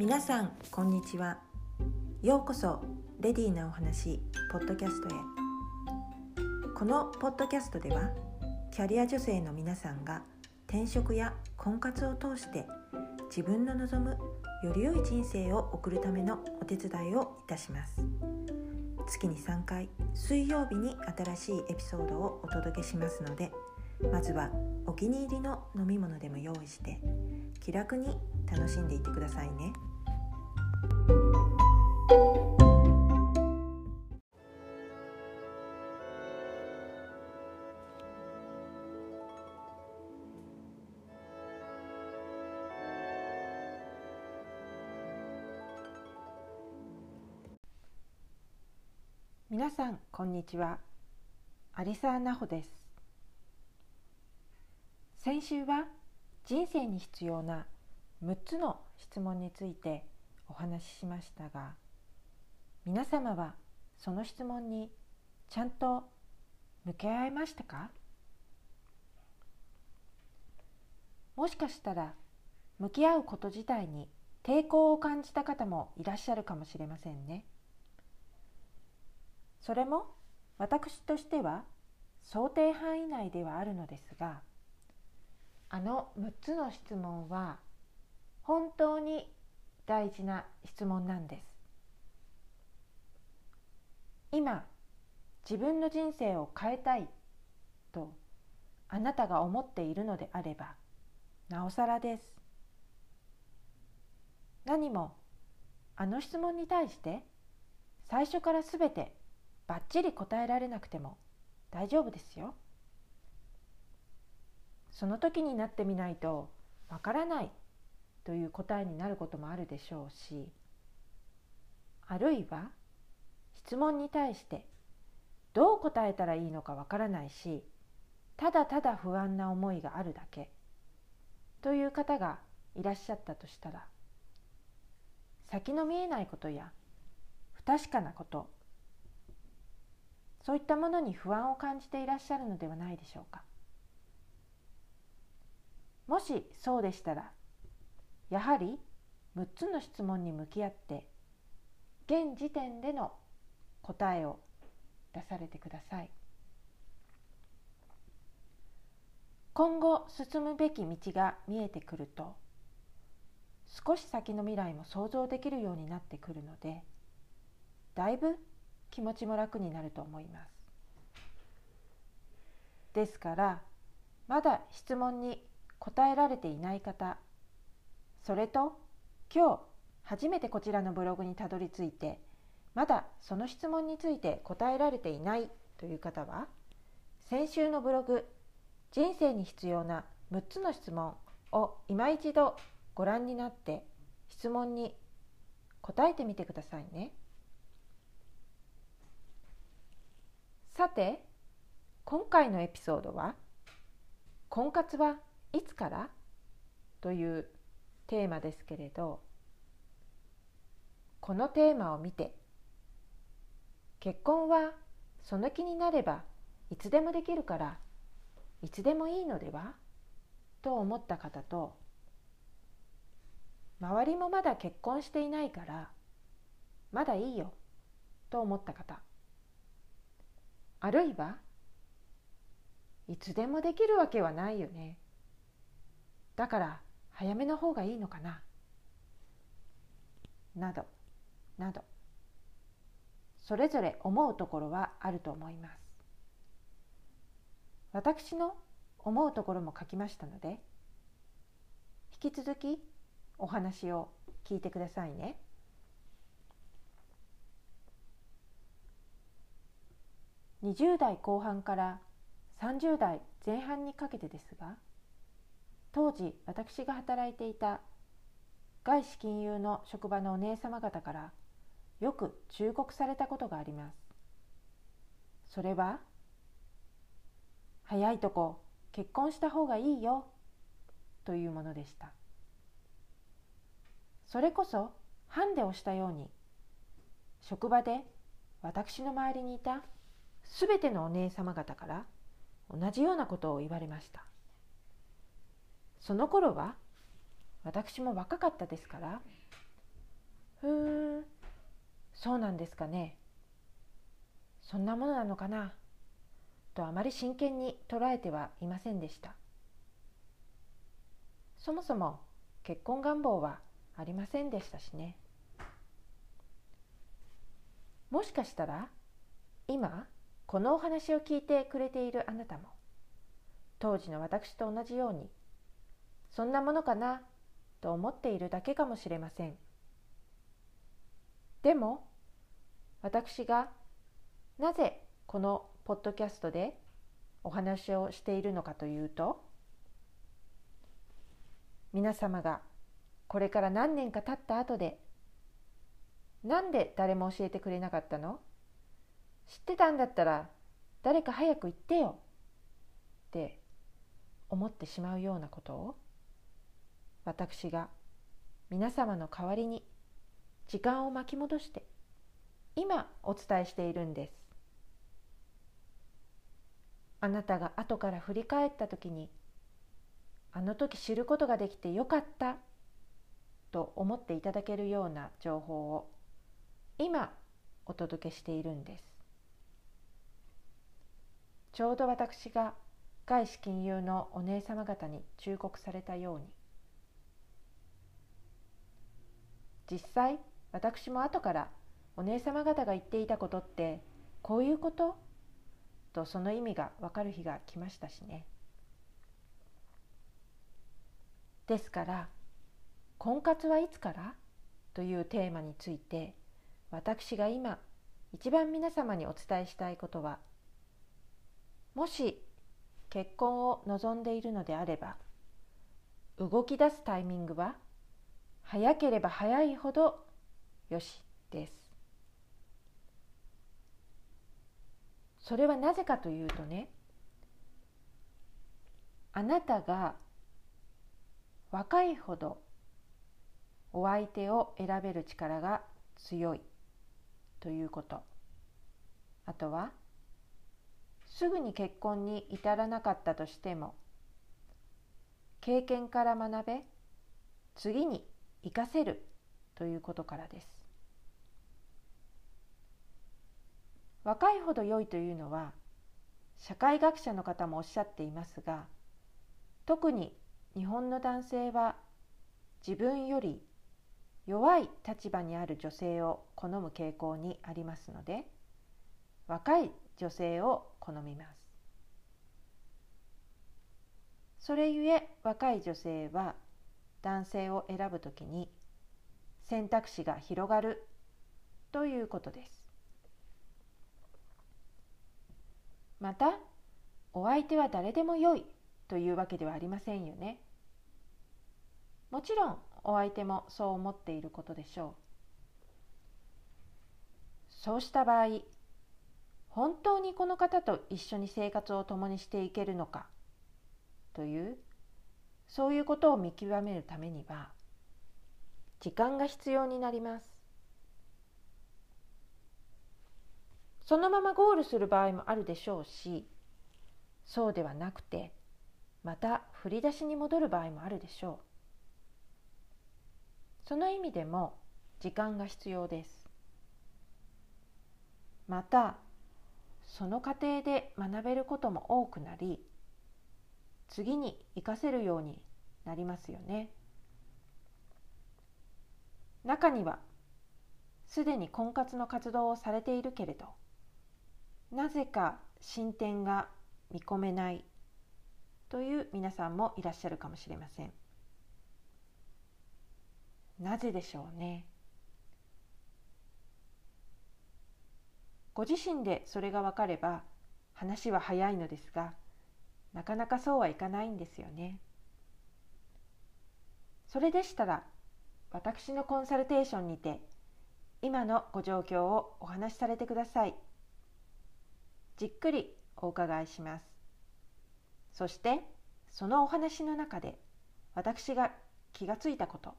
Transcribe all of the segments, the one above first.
皆さんこんにちは。ようこそレディーなお話ポッドキャストへ。このポッドキャストではキャリア女性の皆さんが転職や婚活を通して自分の望むより良い人生を送るためのお手伝いをいたします。月に3回水曜日に新しいエピソードをお届けしますのでまずはお気に入りの飲み物でも用意して気楽に楽しんでいってくださいね。皆さんこんにちは。アリサーナホです。先週は人生に必要な6つの質問についてお話ししましたが皆様はその質問にちゃんと向き合いましたか？もしかしたら向き合うこと自体に抵抗を感じた方もいらっしゃるかもしれませんね。それも私としては想定範囲内ではあるのですがあの6つの質問は本当に大事な質問なんです。今自分の人生を変えたいとあなたが思っているのであればなおさらです。何もあの質問に対して最初からすべてバッチリ答えられなくても大丈夫ですよ。その時になってみないとわからないという答えになることもあるでしょうしあるいは質問に対してどう答えたらいいのかわからないしただただ不安な思いがあるだけという方がいらっしゃったとしたら先の見えないことや不確かなことそういったものに不安を感じていらっしゃるのではないでしょうか。もしそうでしたらやはり6つの質問に向き合って現時点での答えを出されてください今後進むべき道が見えてくると少し先の未来も想像できるようになってくるのでだいぶ気持ちも楽になると思いますですからまだ質問に答えられていない方それと今日初めてこちらのブログにたどり着いてまだその質問について答えられていないという方は先週のブログ「人生に必要な6つの質問」を今一度ご覧になって質問に答えてみてくださいね。さて今回のエピソードは「婚活はいつから?」というテーマですけれどこのテーマを見て結婚はその気になればいつでもできるからいつでもいいのでは？と思った方と周りもまだ結婚していないからまだいいよ。と思った方。あるいはいつでもできるわけはないよね。だから早めの方がいいのかな。などなど。それぞれ思うところはあると思います。私の思うところも書きましたので引き続きお話を聞いてくださいね。20代後半から30代前半にかけてですが当時私が働いていた外資金融の職場のお姉様方からよく忠告されたことがあります。それは早いとこ結婚した方がいいよというものでした。それこそハンデをしたように職場で私の周りにいたすべてのお姉様方から同じようなことを言われました。その頃は私も若かったですからふーんそうなんですかね。そんなものなのかな？とあまり真剣に捉えてはいませんでした。そもそも結婚願望はありませんでしたしね。もしかしたら今このお話を聞いてくれているあなたも当時の私と同じようにそんなものかなと思っているだけかもしれません。でも私がなぜこのポッドキャストでお話をしているのかというと皆様がこれから何年か経った後でなんで誰も教えてくれなかったの？知ってたんだったら誰か早く言ってよ。って思ってしまうようなことを私が皆様の代わりに時間を巻き戻して今お伝えしているんです。あなたが後から振り返った時にあの時知ることができてよかったと思っていただけるような情報を今お届けしているんです。ちょうど私が外資金融のお姉様方に忠告されたように。実際私も後からお姉様方が言っていたことってこういうこと？とその意味がわかる日が来ましたしね。ですから婚活はいつから？というテーマについて私が今一番皆様にお伝えしたいことはもし結婚を望んでいるのであれば動き出すタイミングは早ければ早いほどよしです。それはなぜかというとねあなたが若いほどお相手を選べる力が強いということ。あとはすぐに結婚に至らなかったとしても経験から学べ次に活かせるということからです。若いほど良いというのは社会学者の方もおっしゃっていますが特に日本の男性は自分より弱い立場にある女性を好む傾向にありますので若い女性を好みます。それゆえ若い女性は男性を選ぶときに選択肢が広がるということです。またお相手は誰でもよいというわけではありませんよね。もちろんお相手もそう思っていることでしょう。そうした場合本当にこの方と一緒に生活を共にしていけるのか？というそういうことを見極めるためには時間が必要になります。そのままゴールする場合もあるでしょうしそうではなくてまた振り出しに戻る場合もあるでしょう。その意味でも時間が必要です。またその過程で学べることも多くなり次に活かせるようになりますよね。中にはすでに婚活の活動をされているけれどなぜか進展が見込めないという皆さんもいらっしゃるかもしれません。なぜでしょうね。ご自身でそれが分かれば話は早いのですがなかなかそうはいかないんですよね。それでしたら私のコンサルテーションにて今のご状況をお話しされてください。じっくりお伺いします。そしてそのお話の中で私が気がついたこと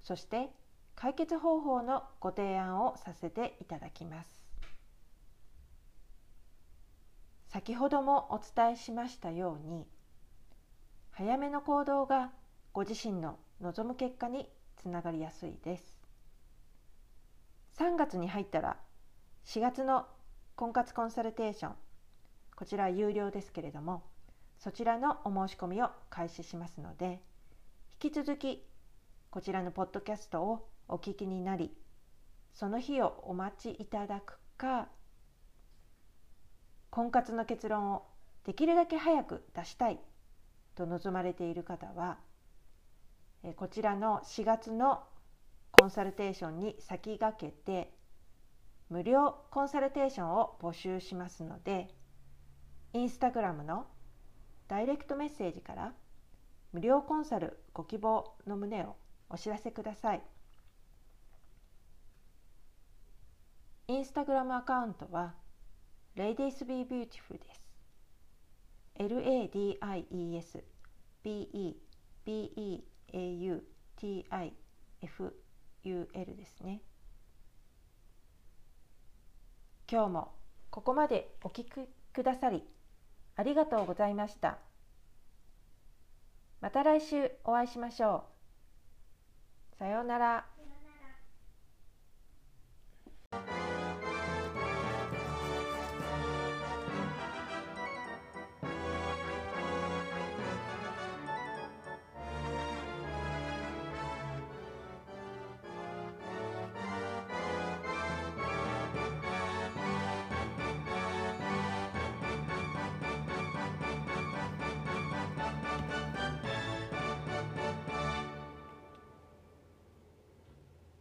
そして解決方法のご提案をさせていただきます。先ほどもお伝えしましたように早めの行動がご自身の望む結果につながりやすいです。3月に入ったら4月の婚活コンサルテーションこちら有料ですけれどもそちらのお申し込みを開始しますので引き続きこちらのポッドキャストをお聞きになりその日をお待ちいただくか婚活の結論をできるだけ早く出したい。と望まれている方はこちらの4月のコンサルテーションに先駆けて無料コンサルテーションを募集しますのでインスタグラムのダイレクトメッセージから無料コンサルご希望の旨をお知らせください。インスタグラムアカウントは Ladies Be Beautiful です LADIES BEBEAUTIFUL ですね今日もここまでお聞きくださりありがとうございました。また来週お会いしましょう。さようなら。